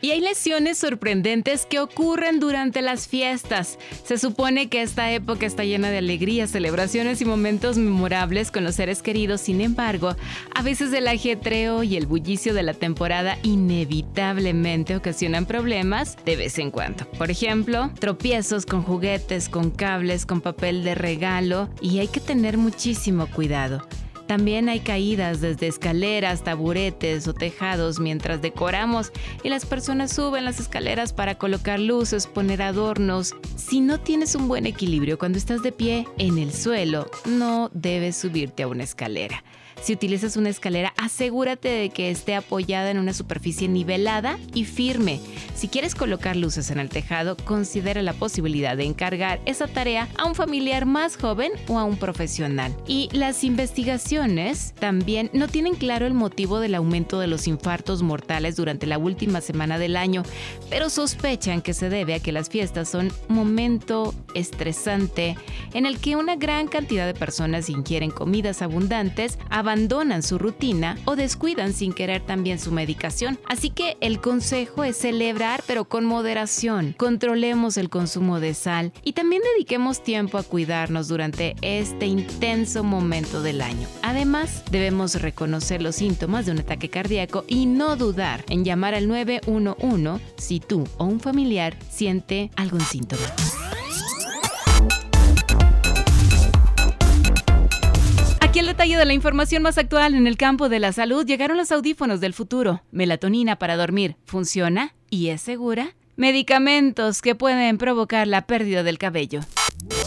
Y hay lesiones sorprendentes que ocurren durante las fiestas. Se supone que esta época está llena de alegrías, celebraciones y momentos memorables con los seres queridos. Sin embargo, a veces el ajetreo y el bullicio de la temporada inevitablemente ocasionan problemas de vez en cuando. Por ejemplo, tropiezos con juguetes, con cables, con papel de regalo y hay que tener muchísimo cuidado. También hay caídas desde escaleras, taburetes o tejados mientras decoramos y las personas suben las escaleras para colocar luces, poner adornos. Si no tienes un buen equilibrio cuando estás de pie en el suelo, no debes subirte a una escalera. Si utilizas una escalera, asegúrate de que esté apoyada en una superficie nivelada y firme. Si quieres colocar luces en el tejado, considera la posibilidad de encargar esa tarea a un familiar más joven o a un profesional. Y las investigaciones también no tienen claro el motivo del aumento de los infartos mortales durante la última semana del año, pero sospechan que se debe a que las fiestas son momento estresante en el que una gran cantidad de personas ingieren comidas abundantes, abandonan su rutina o descuidan sin querer también su medicación. Así que el consejo es celebrar pero con moderación. Controlemos el consumo de sal y también dediquemos tiempo a cuidarnos durante este intenso momento del año. Además, debemos reconocer los síntomas de un ataque cardíaco y no dudar en llamar al 911 si tú o un familiar siente algún síntoma. De la información más actual en el campo de la salud. Llegaron los audífonos del futuro. Melatonina para dormir. ¿Funciona? ¿Y es segura? Medicamentos que pueden provocar la pérdida del cabello.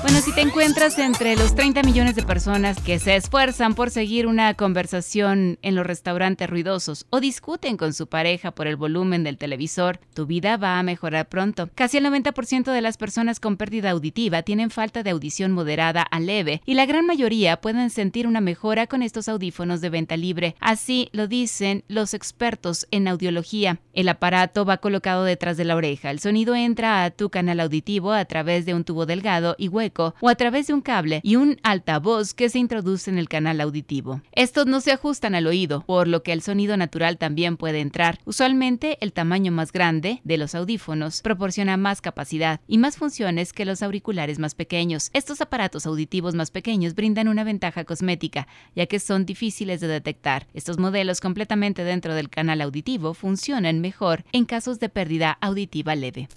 Bueno, si te encuentras entre los 30 millones de personas que se esfuerzan por seguir una conversación en los restaurantes ruidosos o discuten con su pareja por el volumen del televisor, tu vida va a mejorar pronto. Casi el 90% de las personas con pérdida auditiva tienen falta de audición moderada a leve y la gran mayoría pueden sentir una mejora con estos audífonos de venta libre. Así lo dicen los expertos en audiología. El aparato va colocado detrás de la oreja. El sonido entra a tu canal auditivo a través de un tubo delgado y hueco o a través de un cable y un altavoz que se introduce en el canal auditivo. Estos no se ajustan al oído, por lo que el sonido natural también puede entrar. Usualmente el tamaño más grande de los audífonos proporciona más capacidad y más funciones que los auriculares más pequeños. Estos aparatos auditivos más pequeños brindan una ventaja cosmética, ya que son difíciles de detectar. Estos modelos completamente dentro del canal auditivo funcionan mejor en casos de pérdida auditiva leve.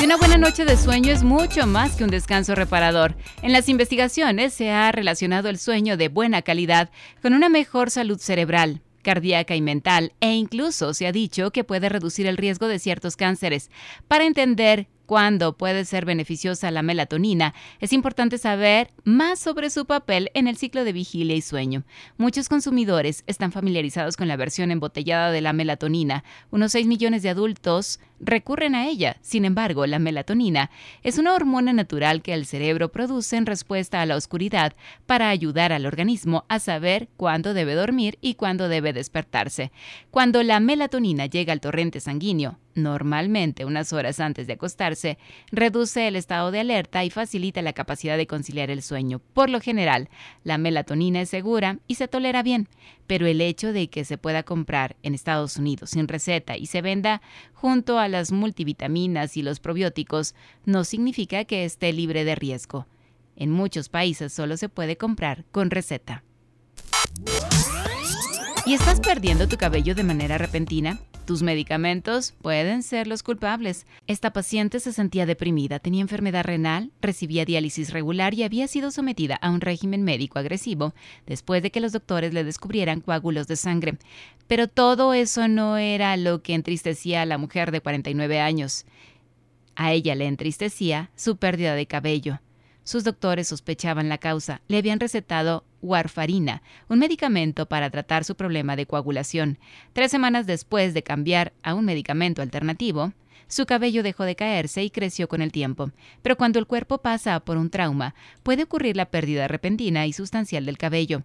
Y una buena noche de sueño es mucho más que un descanso reparador. En las investigaciones se ha relacionado el sueño de buena calidad con una mejor salud cerebral, cardíaca y mental, e incluso se ha dicho que puede reducir el riesgo de ciertos cánceres. Para entender cuándo puede ser beneficiosa la melatonina, es importante saber más sobre su papel en el ciclo de vigilia y sueño. Muchos consumidores están familiarizados con la versión embotellada de la melatonina. Unos 6 millones de adultos recurren a ella. Sin embargo, la melatonina es una hormona natural que el cerebro produce en respuesta a la oscuridad para ayudar al organismo a saber cuándo debe dormir y cuándo debe despertarse. Cuando la melatonina llega al torrente sanguíneo, normalmente unas horas antes de acostarse, reduce el estado de alerta y facilita la capacidad de conciliar el sueño. Por lo general, la melatonina es segura y se tolera bien, pero el hecho de que se pueda comprar en Estados Unidos sin receta y se venda junto a las multivitaminas y los probióticos no significa que esté libre de riesgo. En muchos países solo se puede comprar con receta. ¿Y estás perdiendo tu cabello de manera repentina? Tus medicamentos pueden ser los culpables. Esta paciente se sentía deprimida, tenía enfermedad renal, recibía diálisis regular y había sido sometida a un régimen médico agresivo después de que los doctores le descubrieran coágulos de sangre. Pero todo eso no era lo que entristecía a la mujer de 49 años. A ella le entristecía su pérdida de cabello. Sus doctores sospechaban la causa. Le habían recetado warfarina, un medicamento para tratar su problema de coagulación. Tres semanas después de cambiar a un medicamento alternativo, su cabello dejó de caerse y creció con el tiempo. Pero cuando el cuerpo pasa por un trauma, puede ocurrir la pérdida repentina y sustancial del cabello.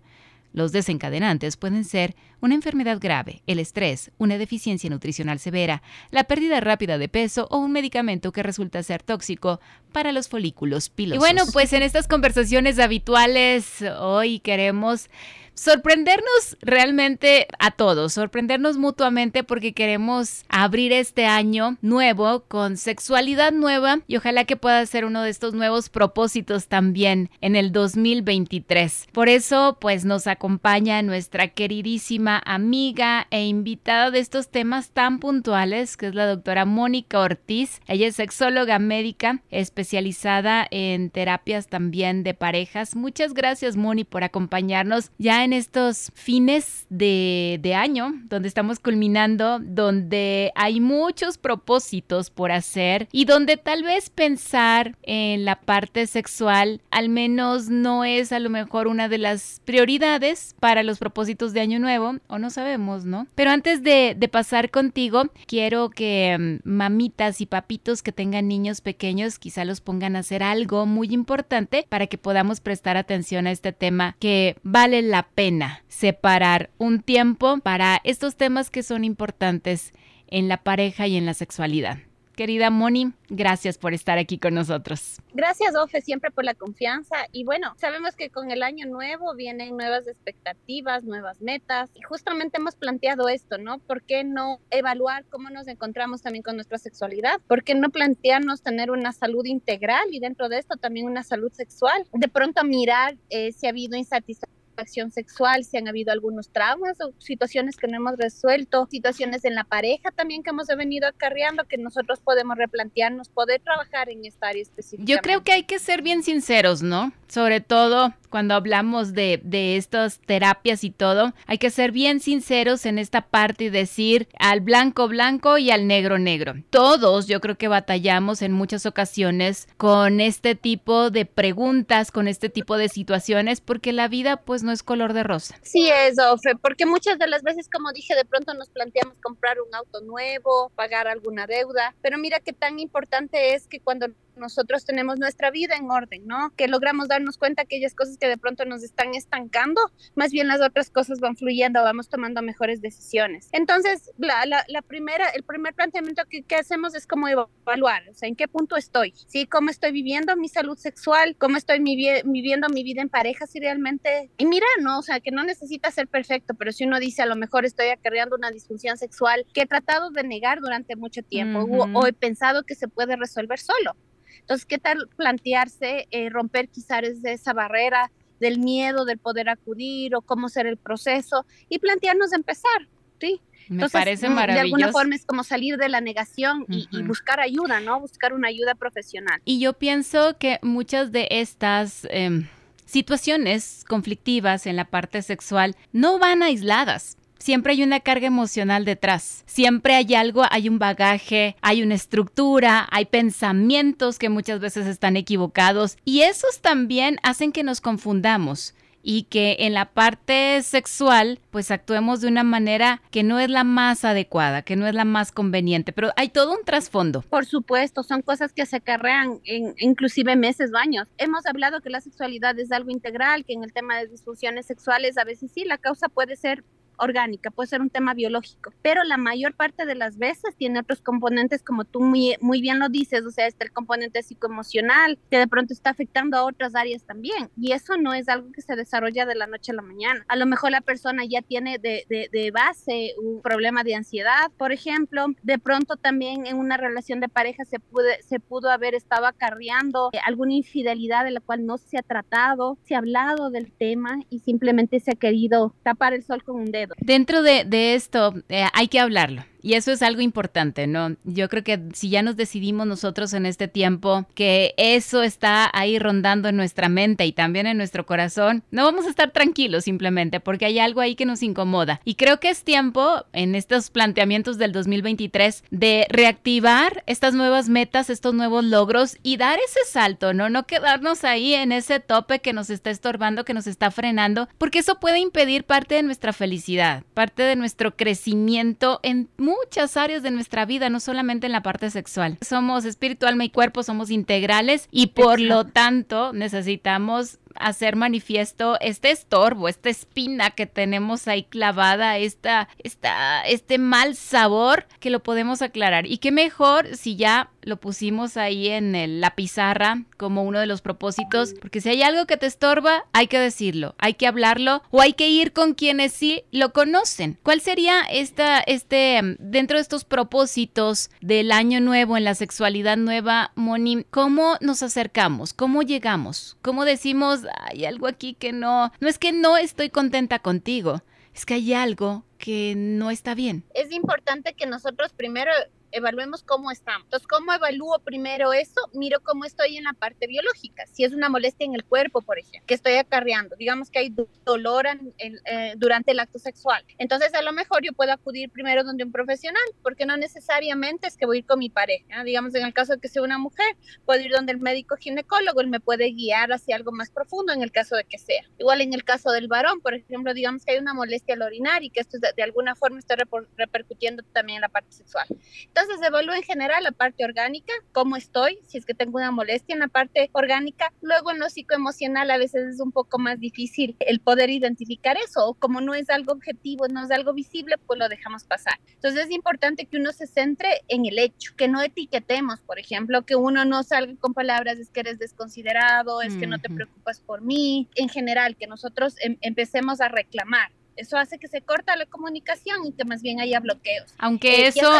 Los desencadenantes pueden ser una enfermedad grave, el estrés, una deficiencia nutricional severa, la pérdida rápida de peso o un medicamento que resulta ser tóxico para los folículos pilosos. Y bueno, pues en estas conversaciones habituales hoy queremos sorprendernos realmente a todos, sorprendernos mutuamente porque queremos abrir este año nuevo con sexualidad nueva y ojalá que pueda ser uno de estos nuevos propósitos también en el 2023. Por eso, pues nos acompaña nuestra queridísima amiga e invitada de estos temas tan puntuales, que es la doctora Mónica Ortiz. Ella es sexóloga médica especializada en terapias también de parejas. Muchas gracias, Moni, por acompañarnos ya en estos fines de, año, donde estamos culminando, donde hay muchos propósitos por hacer y donde tal vez pensar en la parte sexual al menos no es a lo mejor una de las prioridades para los propósitos de año nuevo, o no sabemos, ¿no? Pero antes de, de pasar contigo, quiero que mm, mamitas y papitos que tengan niños pequeños quizá los pongan a hacer algo muy importante para que podamos prestar atención a este tema que vale la pena separar un tiempo para estos temas que son importantes en la pareja y en la sexualidad. Querida Moni, gracias por estar aquí con nosotros. Gracias, Ofe, siempre por la confianza. Y bueno, sabemos que con el año nuevo vienen nuevas expectativas, nuevas metas. Y justamente hemos planteado esto, ¿no? ¿Por qué no evaluar cómo nos encontramos también con nuestra sexualidad? ¿Por qué no plantearnos tener una salud integral y dentro de esto también una salud sexual? De pronto mirar eh, si ha habido insatisfacción acción sexual, si han habido algunos traumas o situaciones que no hemos resuelto, situaciones en la pareja también que hemos venido acarreando que nosotros podemos replantearnos, poder trabajar en esta área específica. Yo creo que hay que ser bien sinceros, ¿no? Sobre todo cuando hablamos de, de estas terapias y todo, hay que ser bien sinceros en esta parte y decir al blanco blanco y al negro negro. Todos yo creo que batallamos en muchas ocasiones con este tipo de preguntas, con este tipo de situaciones, porque la vida pues no es color de rosa. Sí es, Ofe, porque muchas de las veces, como dije, de pronto nos planteamos comprar un auto nuevo, pagar alguna deuda, pero mira qué tan importante es que cuando nosotros tenemos nuestra vida en orden, ¿no? Que logramos darnos cuenta que aquellas cosas que de pronto nos están estancando, más bien las otras cosas van fluyendo, vamos tomando mejores decisiones. Entonces, la, la, primera, el primer planteamiento que, que, hacemos es como evaluar, o sea, en qué punto estoy, ¿sí? ¿Cómo estoy viviendo mi salud sexual? ¿Cómo estoy viviendo mi vida en pareja? Si realmente... Y mira, ¿no? O sea, que no necesita ser perfecto, pero si uno dice, a lo mejor estoy acarreando una disfunción sexual que he tratado de negar durante mucho tiempo o, o he pensado que se puede resolver solo. Entonces, ¿qué tal plantearse eh, romper quizás esa barrera del miedo del poder acudir o cómo ser el proceso y plantearnos empezar, ¿sí? Me parece maravilloso. De alguna forma es como salir de la negación y, y, buscar ayuda, ¿no? Buscar una ayuda profesional. Y yo pienso que muchas de estas... Eh, situaciones conflictivas en la parte sexual no van aisladas siempre hay una carga emocional detrás. Siempre hay algo, hay un bagaje, hay una estructura, hay pensamientos que muchas veces están equivocados y esos también hacen que nos confundamos y que en la parte sexual pues actuemos de una manera que no es la más adecuada, que no es la más conveniente, pero hay todo un trasfondo. Por supuesto, son cosas que se acarrean en inclusive meses o años. Hemos hablado que la sexualidad es algo integral, que en el tema de disfunciones sexuales a veces sí, la causa puede ser orgánica, puede ser un tema biológico, pero la mayor parte de las veces tiene otros componentes como tú muy, muy bien lo dices, o sea, está el componente psicoemocional que de pronto está afectando a otras áreas también y eso no es algo que se desarrolla de la noche a la mañana. A lo mejor la persona ya tiene de, de, de base un problema de ansiedad, por ejemplo, de pronto también en una relación de pareja se, pude, se pudo haber estado acarreando alguna infidelidad de la cual no se ha tratado, se ha hablado del tema y simplemente se ha querido tapar el sol con un dedo Dentro de, de esto eh, hay que hablarlo. Y eso es algo importante, ¿no? Yo creo que si ya nos decidimos nosotros en este tiempo que eso está ahí rondando en nuestra mente y también en nuestro corazón, no vamos a estar tranquilos simplemente porque hay algo ahí que nos incomoda. Y creo que es tiempo en estos planteamientos del 2023 de reactivar estas nuevas metas, estos nuevos logros y dar ese salto, ¿no? No quedarnos ahí en ese tope que nos está estorbando, que nos está frenando, porque eso puede impedir parte de nuestra felicidad, parte de nuestro crecimiento en muchos muchas áreas de nuestra vida, no solamente en la parte sexual. Somos espíritu, alma y cuerpo, somos integrales y por lo tanto necesitamos hacer manifiesto este estorbo, esta espina que tenemos ahí clavada, esta, esta, este mal sabor que lo podemos aclarar. Y qué mejor si ya lo pusimos ahí en la pizarra como uno de los propósitos, porque si hay algo que te estorba, hay que decirlo, hay que hablarlo o hay que ir con quienes sí lo conocen. ¿Cuál sería esta, este, dentro de estos propósitos del año nuevo en la sexualidad nueva, Moni, cómo nos acercamos, cómo llegamos, cómo decimos, hay algo aquí que no, no es que no estoy contenta contigo, es que hay algo que no está bien. Es importante que nosotros primero evaluemos cómo estamos. Entonces, ¿cómo evalúo primero eso? Miro cómo estoy en la parte biológica. Si es una molestia en el cuerpo, por ejemplo, que estoy acarreando, digamos que hay dolor eh, durante el acto sexual. Entonces, a lo mejor yo puedo acudir primero donde un profesional, porque no necesariamente es que voy a ir con mi pareja. Digamos, en el caso de que sea una mujer, puedo ir donde el médico ginecólogo, él me puede guiar hacia algo más profundo en el caso de que sea. Igual en el caso del varón, por ejemplo, digamos que hay una molestia al orinar y que esto de, de alguna forma está repercutiendo también en la parte sexual. Entonces, entonces evalúo en general la parte orgánica, cómo estoy, si es que tengo una molestia en la parte orgánica. Luego en lo psicoemocional a veces es un poco más difícil el poder identificar eso, o como no es algo objetivo, no es algo visible, pues lo dejamos pasar. Entonces es importante que uno se centre en el hecho, que no etiquetemos, por ejemplo, que uno no salga con palabras es que eres desconsiderado, es que no te preocupas por mí, en general, que nosotros em empecemos a reclamar eso hace que se corta la comunicación y que más bien haya bloqueos. Aunque eh, eso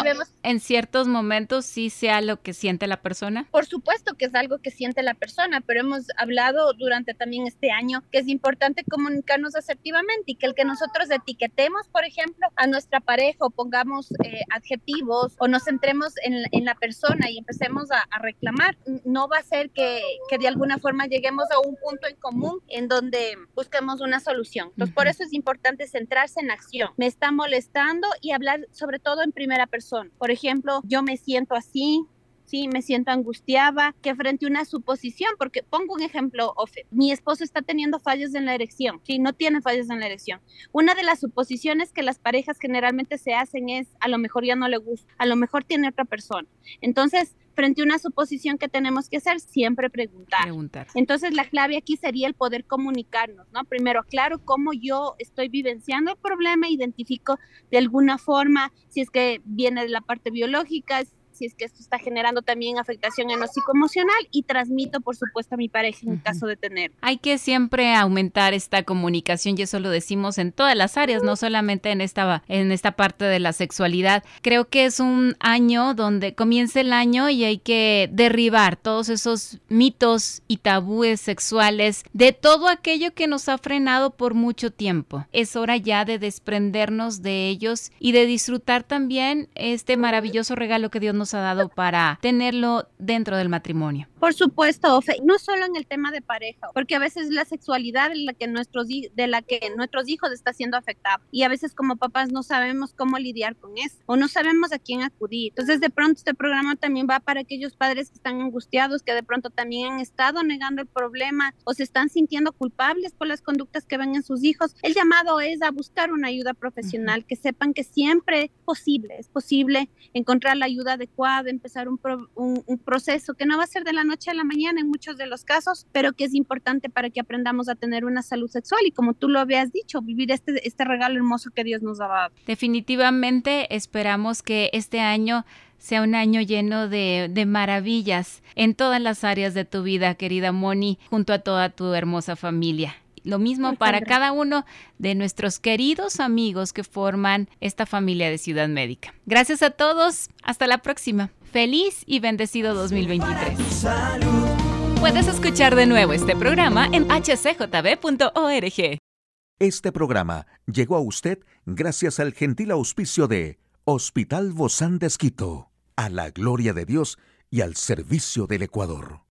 en ciertos momentos sí sea lo que siente la persona. Por supuesto que es algo que siente la persona, pero hemos hablado durante también este año que es importante comunicarnos asertivamente y que el que nosotros etiquetemos, por ejemplo, a nuestra pareja o pongamos eh, adjetivos o nos centremos en, en, la persona y empecemos a, a, reclamar, no va a ser que, que, de alguna forma lleguemos a un punto en común en donde busquemos una solución. Entonces, por eso es importante centrarse en acción. Me está molestando y hablar sobre todo en primera persona. Por ejemplo, yo me siento así, sí, me siento angustiada, que frente a una suposición, porque pongo un ejemplo, Ofe, mi esposo está teniendo fallos en la erección, sí, no tiene fallos en la erección. Una de las suposiciones que las parejas generalmente se hacen es, a lo mejor ya no le gusta, a lo mejor tiene otra persona. Entonces, frente a una suposición que tenemos que hacer, siempre preguntar. preguntar. Entonces, la clave aquí sería el poder comunicarnos, ¿no? Primero, claro, cómo yo estoy vivenciando el problema, identifico de alguna forma si es que viene de la parte biológica, si es que esto está generando también afectación en lo psicoemocional y transmito, por supuesto, a mi pareja en caso de tener. Hay que siempre aumentar esta comunicación y eso lo decimos en todas las áreas, no solamente en esta, en esta parte de la sexualidad. Creo que es un año donde comienza el año y hay que derribar todos esos mitos y tabúes sexuales de todo aquello que nos ha frenado por mucho tiempo. Es hora ya de desprendernos de ellos y de disfrutar también este maravilloso regalo que Dios nos ha dado para tenerlo dentro del matrimonio? Por supuesto, no solo en el tema de pareja, porque a veces la sexualidad en la que nuestros, de la que nuestros hijos está siendo afectada y a veces como papás no sabemos cómo lidiar con eso o no sabemos a quién acudir. Entonces de pronto este programa también va para aquellos padres que están angustiados, que de pronto también han estado negando el problema o se están sintiendo culpables por las conductas que ven en sus hijos. El llamado es a buscar una ayuda profesional, que sepan que siempre es posible, es posible encontrar la ayuda de de empezar un, un, proceso que no va a ser de la noche a la mañana en muchos de los casos, pero que es importante para que aprendamos a tener una salud sexual y como tú lo habías dicho, vivir este, este regalo hermoso que Dios nos ha dado. Definitivamente esperamos que este año sea un año lleno de, de, maravillas en todas las áreas de tu vida, querida Moni, junto a toda tu hermosa familia. Lo mismo para cada uno de nuestros queridos amigos que forman esta familia de Ciudad Médica. Gracias a todos. Hasta la próxima. Feliz y bendecido 2023. Puedes escuchar de nuevo este programa en hcjb.org. Este programa llegó a usted gracias al gentil auspicio de Hospital Bozán de Esquito, a la gloria de Dios y al servicio del Ecuador.